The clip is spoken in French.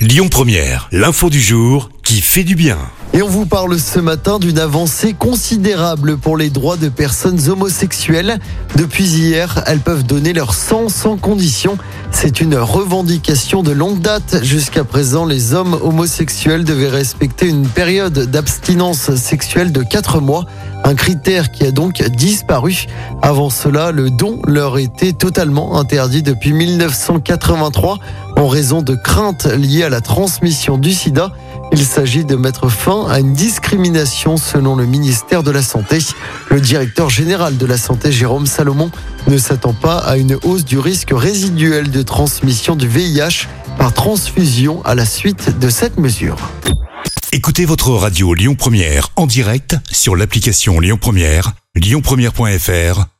Lyon Première, l'info du jour qui fait du bien. Et on vous parle ce matin d'une avancée considérable pour les droits de personnes homosexuelles. Depuis hier, elles peuvent donner leur sang sans condition. C'est une revendication de longue date. Jusqu'à présent, les hommes homosexuels devaient respecter une période d'abstinence sexuelle de 4 mois. Un critère qui a donc disparu. Avant cela, le don leur était totalement interdit depuis 1983 en raison de craintes liées à la transmission du sida. Il s'agit de mettre fin à une discrimination selon le ministère de la Santé. Le directeur général de la Santé, Jérôme Salomon, ne s'attend pas à une hausse du risque résiduel de transmission du VIH par transfusion à la suite de cette mesure. Écoutez votre radio Lyon Première en direct sur l'application Lyon Première, lyonpremière.fr